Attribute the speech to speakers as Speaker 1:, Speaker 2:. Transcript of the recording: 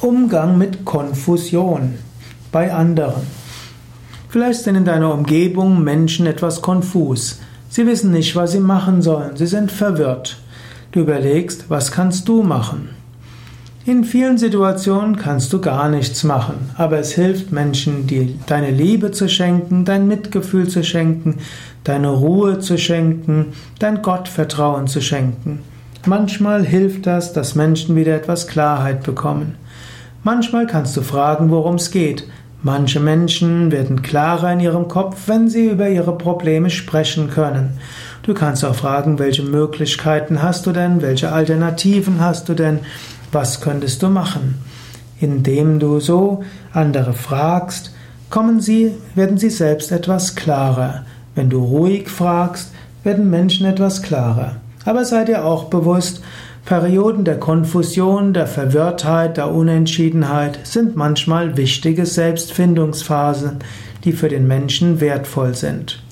Speaker 1: Umgang mit Konfusion bei anderen. Vielleicht sind in deiner Umgebung Menschen etwas konfus. Sie wissen nicht, was sie machen sollen. Sie sind verwirrt. Du überlegst, was kannst du machen? In vielen Situationen kannst du gar nichts machen, aber es hilft Menschen, die deine Liebe zu schenken, dein Mitgefühl zu schenken, deine Ruhe zu schenken, dein Gottvertrauen zu schenken. Manchmal hilft das, dass Menschen wieder etwas Klarheit bekommen. Manchmal kannst du fragen, worum es geht. Manche Menschen werden klarer in ihrem Kopf, wenn sie über ihre Probleme sprechen können. Du kannst auch fragen, welche Möglichkeiten hast du denn, welche Alternativen hast du denn, was könntest du machen? Indem du so andere fragst, kommen sie, werden sie selbst etwas klarer. Wenn du ruhig fragst, werden Menschen etwas klarer. Aber sei dir auch bewusst, Perioden der Konfusion, der Verwirrtheit, der Unentschiedenheit sind manchmal wichtige Selbstfindungsphasen, die für den Menschen wertvoll sind.